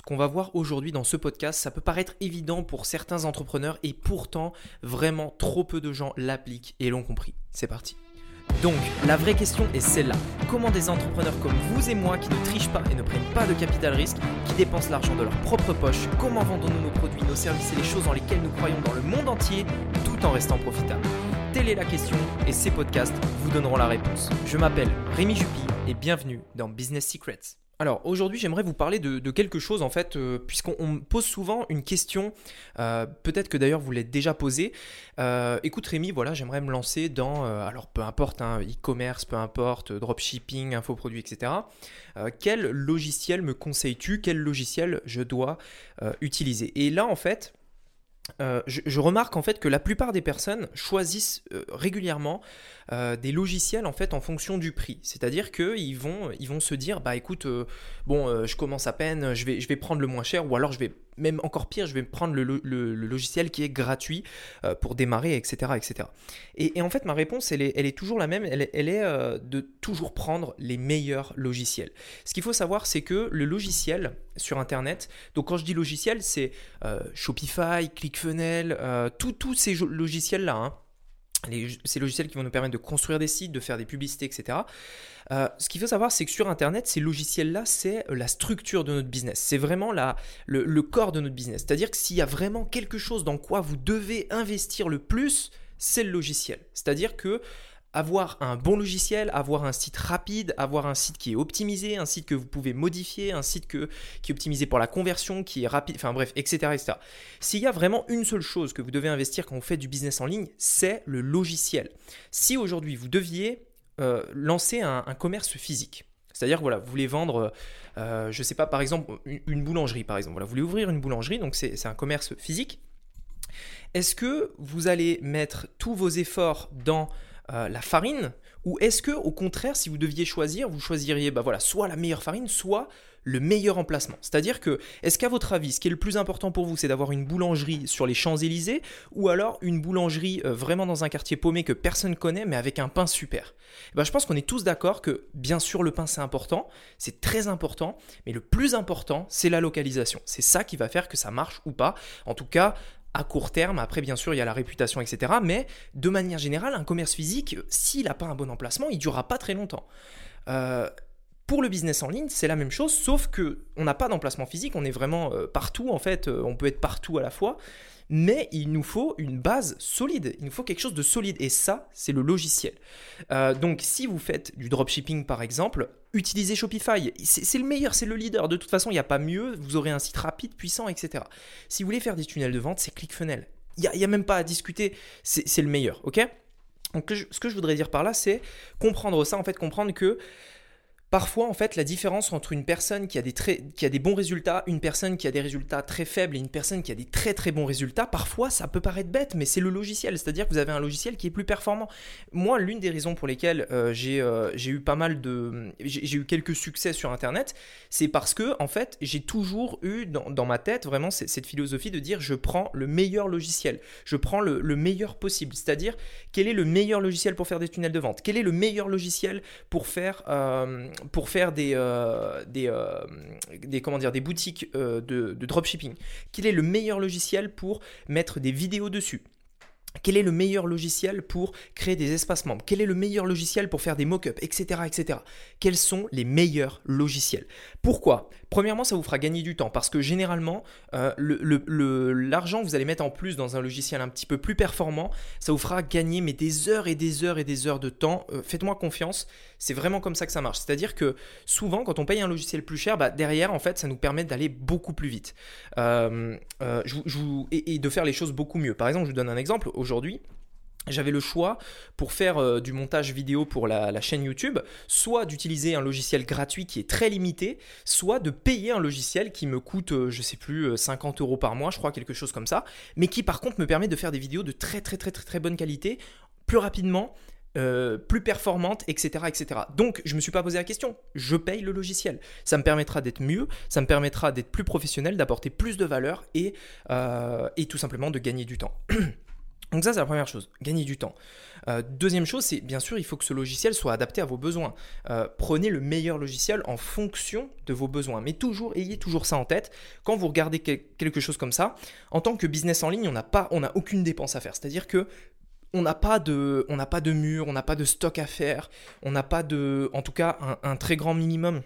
Ce qu'on va voir aujourd'hui dans ce podcast, ça peut paraître évident pour certains entrepreneurs et pourtant vraiment trop peu de gens l'appliquent et l'ont compris. C'est parti. Donc, la vraie question est celle-là. Comment des entrepreneurs comme vous et moi qui ne trichent pas et ne prennent pas de capital risque, qui dépensent l'argent de leur propre poche, comment vendons-nous nos produits, nos services et les choses dans lesquelles nous croyons dans le monde entier tout en restant profitables? Telle est la question et ces podcasts vous donneront la réponse. Je m'appelle Rémi Jupy et bienvenue dans Business Secrets. Alors aujourd'hui j'aimerais vous parler de, quelque chose en fait, euh, puisqu'on me pose souvent une question, euh, peut-être que d'ailleurs vous l'êtes déjà posée. Euh, écoute Rémi, voilà, j'aimerais me lancer dans, alors peu importe, hein, e-commerce, peu importe, dropshipping, infoproduits, etc. quel logiciel me conseilles-tu? Quel logiciel je dois utiliser? Et là en fait, euh, je, remarque en fait que la plupart des personnes choisissent euh, régulièrement euh, des logiciels en fait fonction du prix. C'est-à-dire qu'ils vont, ils vont se dire bah écoute, bon je commence à peine, je vais prendre le moins cher ou alors je vais même encore pire, je vais prendre le, logiciel qui est gratuit euh, pour démarrer, etc. etc. Et, en fait, ma réponse, elle est, toujours la même, elle, est euh, de toujours prendre les meilleurs logiciels. Ce qu'il faut savoir, c'est que le logiciel sur Internet, donc quand je dis logiciel, c'est euh, Shopify, ClickFunnels, tous ces logiciels-là, hein, ces logiciels qui vont nous permettre de construire des sites, de faire des publicités, etc. Euh, ce qu'il faut savoir, c'est que sur Internet, ces logiciels-là, c'est euh, la structure de notre business. C'est vraiment la, le, le, corps de notre business. C'est-à-dire que s'il y a vraiment quelque chose dans quoi vous devez investir le plus, c'est le logiciel. C'est-à-dire que avoir un bon logiciel, avoir un site rapide, avoir un site qui est optimisé, un site que vous pouvez modifier, un site que, qui est optimisé pour la conversion, qui est rapide, enfin bref, etc. S'il y a vraiment une seule chose que vous devez investir quand vous faites du business en ligne, c'est le logiciel. Si aujourd'hui vous deviez euh, lancer un, commerce physique, c'est-à-dire voilà, vous voulez vendre, euh, je ne sais pas, par exemple, une, boulangerie, par exemple. Voilà, vous voulez ouvrir une boulangerie, donc c'est un commerce physique. Est-ce que vous allez mettre tous vos efforts dans euh, la farine Ou est-ce que, au contraire, si vous deviez choisir, vous choisiriez bah voilà, soit la meilleure farine, soit le meilleur emplacement? C'est-à-dire que, est-ce qu'à votre avis, ce qui est le plus important pour vous, c'est d'avoir une boulangerie sur les Champs-Élysées ou alors une boulangerie euh, vraiment dans un quartier paumé que personne connaît mais avec un pain super? Eh ben, Je pense qu'on est tous d'accord que, bien sûr, le pain c'est important, c'est très important, mais le plus important, c'est la localisation. C'est ça qui va faire que ça marche ou pas. En tout cas, à court terme. Après, bien sûr, il y a la réputation, etc. Mais de manière générale, un commerce physique, s'il n'a pas un bon emplacement, il durera pas très longtemps. Euh, pour le business en ligne, c'est la même chose, sauf que on n'a pas d'emplacement physique, on est vraiment euh, partout en fait, euh, on peut être partout à la fois mais il nous faut une base solide, il nous faut quelque chose de solide, et ça, c'est le logiciel. Euh, donc si vous faites du dropshipping par exemple, utilisez Shopify, c'est le meilleur, c'est le leader, de toute façon, il n'y a pas mieux, vous aurez un site rapide, puissant, etc. Si vous voulez faire des tunnels de vente, c'est ClickFunnels. Il n'y a, a, même pas à discuter, c'est le meilleur, ok? Donc, ce que je voudrais dire par là, c'est comprendre ça, en fait, comprendre que Parfois, en fait, la différence entre une personne qui a, des qui a des bons résultats, une personne qui a des résultats très faibles et une personne qui a des très très bons résultats, parfois ça peut paraître bête, mais c'est le logiciel. C'est-à-dire que vous avez un logiciel qui est plus performant. Moi, l'une des raisons pour lesquelles euh, euh, j'ai eu pas mal de. J'ai eu quelques succès sur Internet, c'est parce que, en fait, j'ai toujours eu dans, ma tête vraiment cette philosophie de dire je prends le meilleur logiciel, je prends le, meilleur possible. C'est-à-dire, quel est le meilleur logiciel pour faire des tunnels de vente? Quel est le meilleur logiciel pour faire. Euh, pour faire des, euh, des, euh, boutiques euh, de, de dropshipping Quel est le meilleur logiciel pour mettre des vidéos dessus quel est le meilleur logiciel pour créer des espaces membres? Quel est le meilleur logiciel pour faire des mock-ups, etc., etc. Quels sont les meilleurs logiciels? Pourquoi? Premièrement, ça vous fera gagner du temps parce que généralement, euh, l'argent que vous allez mettre en plus dans un logiciel un petit peu plus performant, ça vous fera gagner mais des heures et des heures et des heures de temps. Euh, faites-moi confiance, c'est vraiment comme ça que ça marche. C'est-à-dire que souvent, quand on paye un logiciel plus cher, bah, derrière, en fait, ça nous permet d'aller beaucoup plus vite euh, et de faire les choses beaucoup mieux. Par exemple, je vous donne un exemple aujourd'hui, j'avais le choix pour faire euh, du montage vidéo pour la, chaîne YouTube, soit d'utiliser un logiciel gratuit qui est très limité, soit de payer un logiciel qui me coûte, euh, je sais plus, 50 euh, euros par mois, je crois, quelque chose comme ça, mais qui par contre me permet de faire des vidéos de très très très très très bonne qualité, plus rapidement, plus performante, etc., etc. Donc, je ne me suis pas posé la question. Je paye le logiciel. Ça me permettra d'être mieux, ça me permettra d'être plus professionnel, d'apporter plus de valeur et, et tout simplement de gagner du temps. Donc ça, c'est la première chose, gagner du temps. Euh, deuxième chose, c'est bien sûr, il faut que ce logiciel soit adapté à vos besoins. Euh, prenez le meilleur logiciel en fonction de vos besoins. Mais toujours, ayez toujours ça en tête. Quand vous regardez quelque chose comme ça, en tant que business en ligne, on n'a aucune dépense à faire. C'est-à-dire que on n'a pas de, on n'a pas de mur, on n'a pas de stock à faire, on n'a pas de, en tout cas, un très grand minimum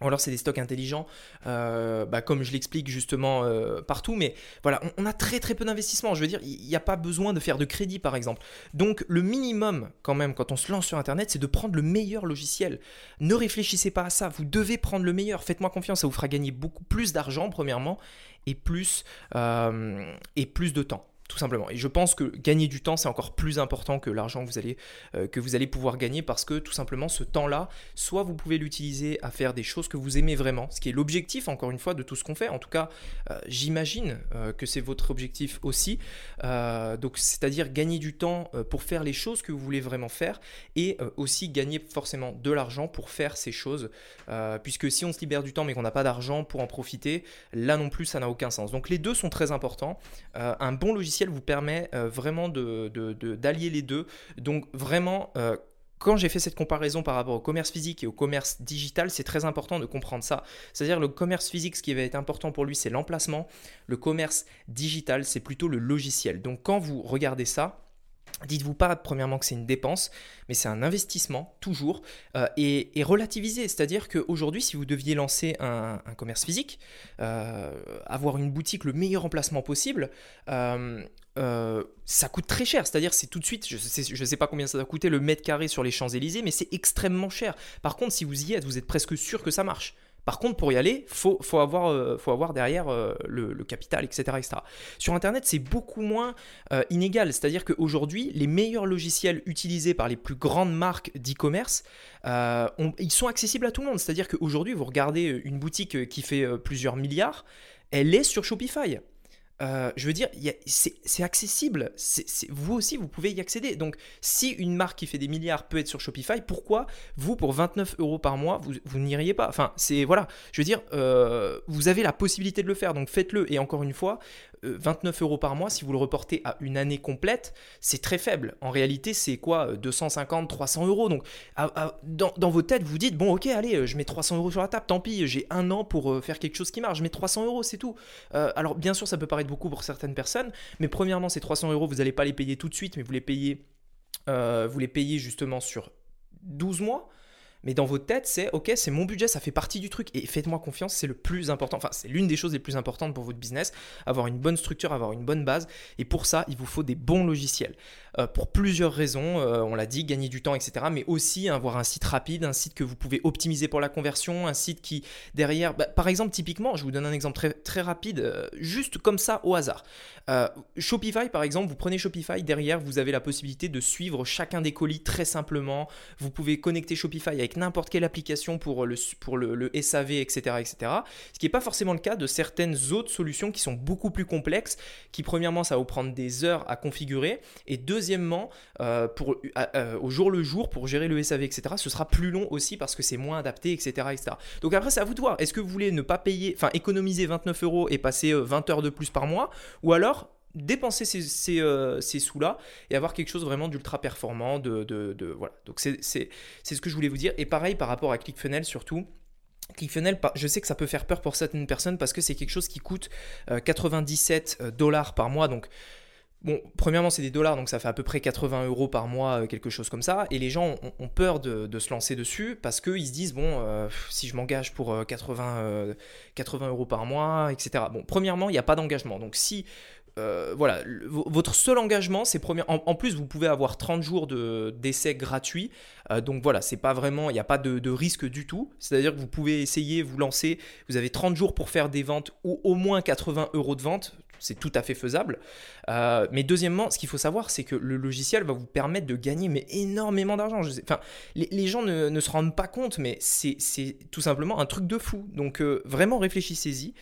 ou alors c'est des stocks intelligents, euh, bah, comme je l'explique justement euh, partout, mais voilà, on, a très très peu d'investissement. Je veux dire, il n'y a pas besoin de faire de crédit par exemple. Donc le minimum quand même quand on se lance sur Internet, c'est de prendre le meilleur logiciel. Ne réfléchissez pas à ça, vous devez prendre le meilleur. Faites-moi confiance, ça vous fera gagner beaucoup plus d'argent premièrement et plus, euh, et plus de temps tout simplement. Et je pense que gagner du temps, c'est encore plus important que l'argent que, vous allez, euh, que vous allez pouvoir gagner parce que tout simplement, ce temps-là, soit vous pouvez l'utiliser à faire des choses que vous aimez vraiment, ce qui est l'objectif, encore une fois, de tout ce qu'on fait. En tout cas, euh, j'imagine euh, que c'est votre objectif aussi. donc, c'est-à-dire gagner du temps pour faire les choses que vous voulez vraiment faire et aussi gagner forcément de l'argent pour faire ces choses. puisque si on se libère du temps mais qu'on n'a pas d'argent pour en profiter, là non plus, ça n'a aucun sens. Donc, les deux sont très importants. un bon logiciel vous permet euh, vraiment d'allier de, les deux. Donc vraiment, euh, quand j'ai fait cette comparaison par rapport au commerce physique et au commerce digital, c'est très important de comprendre ça. C'est-à-dire le commerce physique, ce qui va être important pour lui, c'est l'emplacement. Le commerce digital, c'est plutôt le logiciel. Donc quand vous regardez ça, Dites-vous pas premièrement que c'est une dépense, mais c'est un investissement toujours euh, et, relativisé. C'est-à-dire qu'aujourd'hui, si vous deviez lancer un, commerce physique, euh, avoir une boutique le meilleur emplacement possible, euh, ça coûte très cher. C'est-à-dire c'est tout de suite, je ne sais, pas combien ça va coûter le mètre carré sur les Champs-Élysées, mais c'est extrêmement cher. Par contre, si vous y êtes, vous êtes presque sûr que ça marche. Par contre, pour y aller, faut, faut, avoir, euh, derrière euh, le, capital, etc., etc. Sur Internet, c'est beaucoup moins euh, inégal. C'est-à-dire qu'aujourd'hui, les meilleurs logiciels utilisés par les plus grandes marques d'e-commerce, ils sont accessibles à tout le monde. C'est-à-dire qu'aujourd'hui, vous regardez une boutique qui fait plusieurs milliards, elle est sur Shopify. Euh, je veux dire, c'est accessible. vous aussi, vous pouvez y accéder. Donc, si une marque qui fait des milliards peut être sur Shopify, pourquoi vous, pour 29 euros par mois, vous, n'iriez pas? Enfin, c'est voilà. Je veux dire, euh, vous avez la possibilité de le faire, donc faites-le. Et encore une fois, 29 euh, euros par mois, si vous le reportez à une année complète, c'est très faible. En réalité, c'est quoi 250, 300 euros. Donc, dans, dans vos têtes, vous dites bon, ok, allez, je mets 300 euros sur la table. Tant pis, j'ai un an pour faire quelque chose qui marche. Je mets 300 euros, c'est tout. alors, bien sûr, ça peut paraître beaucoup pour certaines personnes. Mais premièrement, ces 300 euros, vous n'allez pas les payer tout de suite, mais vous les payez, euh, vous les payez justement sur 12 mois. Mais dans votre tête, c'est ok, c'est mon budget, ça fait partie du truc. Et faites-moi confiance, c'est le plus important. Enfin, c'est l'une des choses les plus importantes pour votre business. Avoir une bonne structure, avoir une bonne base. Et pour ça, il vous faut des bons logiciels. Euh, pour plusieurs raisons, euh, on l'a dit, gagner du temps, etc. Mais aussi avoir un site rapide, un site que vous pouvez optimiser pour la conversion, un site qui derrière, bah, par exemple, typiquement, je vous donne un exemple très, rapide, euh, juste comme ça au hasard. Shopify, par exemple, vous prenez Shopify, derrière, vous avez la possibilité de suivre chacun des colis très simplement. Vous pouvez connecter Shopify avec n'importe quelle application pour le, pour le, SAV, etc., etc. Ce qui n'est pas forcément le cas de certaines autres solutions qui sont beaucoup plus complexes, qui premièrement, ça va vous prendre des heures à configurer, et deux deuxièmement, euh, pour, euh, au jour le jour, pour gérer le SAV, etc., ce sera plus long aussi parce que c'est moins adapté, etc., etc. Donc après, c'est à vous de voir. Est-ce que vous voulez ne pas payer, enfin économiser 29 euros et passer 20 euh, heures de plus par mois Ou alors dépenser ces, ces, sous-là et avoir quelque chose vraiment d'ultra performant. De, voilà. Donc c'est ce que je voulais vous dire. Et pareil par rapport à ClickFunnels surtout. ClickFunnels, je sais que ça peut faire peur pour certaines personnes parce que c'est quelque chose qui coûte 97 dollars par mois. Donc Bon, premièrement, c'est des dollars, donc ça fait à peu près 80 euros par mois, euh, quelque chose comme ça. Et les gens ont, peur de, se lancer dessus parce qu'ils se disent, bon, euh, si je m'engage pour 80, 80 euh, euros par mois, etc. Bon, premièrement, il n'y a pas d'engagement. Donc si voilà, votre seul engagement, c'est premier. En, plus, vous pouvez avoir 30 jours d'essai gratuit. donc voilà, c'est pas vraiment, il n'y a pas de, de, risque du tout. C'est-à-dire que vous pouvez essayer, vous lancer. Vous avez 30 jours pour faire des ventes ou au moins 80 euros de vente c'est tout à fait faisable. Euh, mais deuxièmement, ce qu'il faut savoir, c'est que le logiciel va vous permettre de gagner énormément d'argent. Les, gens ne, se rendent pas compte, mais c'est tout simplement un truc de fou. Donc euh, vraiment réfléchissez-y.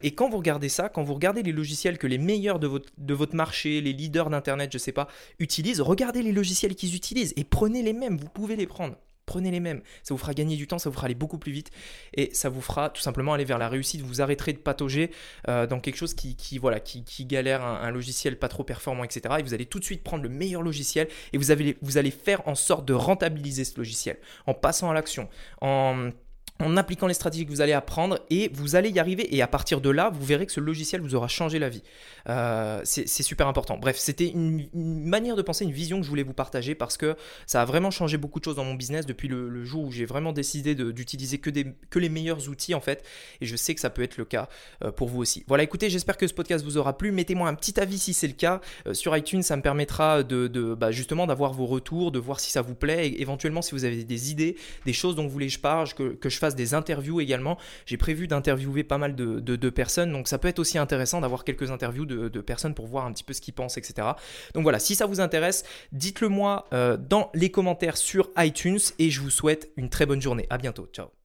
Et quand vous regardez ça, quand vous regardez les logiciels que les meilleurs de votre, de votre marché, les leaders d'Internet, je sais pas, utilisent, regardez les logiciels qu'ils utilisent et prenez les mêmes, vous pouvez les prendre. Prenez les mêmes. Ça vous fera gagner du temps, ça vous fera aller beaucoup plus vite et ça vous fera tout simplement aller vers la réussite. Vous arrêterez de patauger euh, dans quelque chose qui, voilà, qui, galère un, logiciel pas trop performant, etc. Et vous allez tout de suite prendre le meilleur logiciel et vous, avez, vous allez faire en sorte de rentabiliser ce logiciel en passant à l'action, en en appliquant les stratégies que vous allez apprendre et vous allez y arriver. Et à partir de là, vous verrez que ce logiciel vous aura changé la vie. Euh, c'est super important. Bref, c'était une, manière de penser, une vision que je voulais vous partager parce que ça a vraiment changé beaucoup de choses dans mon business depuis le, jour où j'ai vraiment décidé d'utiliser que, que les meilleurs outils en fait. Et je sais que ça peut être le cas euh, pour vous aussi. Voilà, écoutez, j'espère que ce podcast vous aura plu. Mettez-moi un petit avis si c'est le cas euh, sur iTunes. Ça me permettra de, bah, justement d'avoir vos retours, de voir si ça vous plaît et éventuellement si vous avez des idées, des choses dont vous voulez que je parle, que, que je fasse des interviews également. J'ai prévu d'interviewer pas mal de, personnes, donc ça peut être aussi intéressant d'avoir quelques interviews de, personnes pour voir un petit peu ce qu'ils pensent, etc. Donc voilà, si ça vous intéresse, dites-le moi euh, dans les commentaires sur iTunes et je vous souhaite une très bonne journée. À bientôt. Ciao.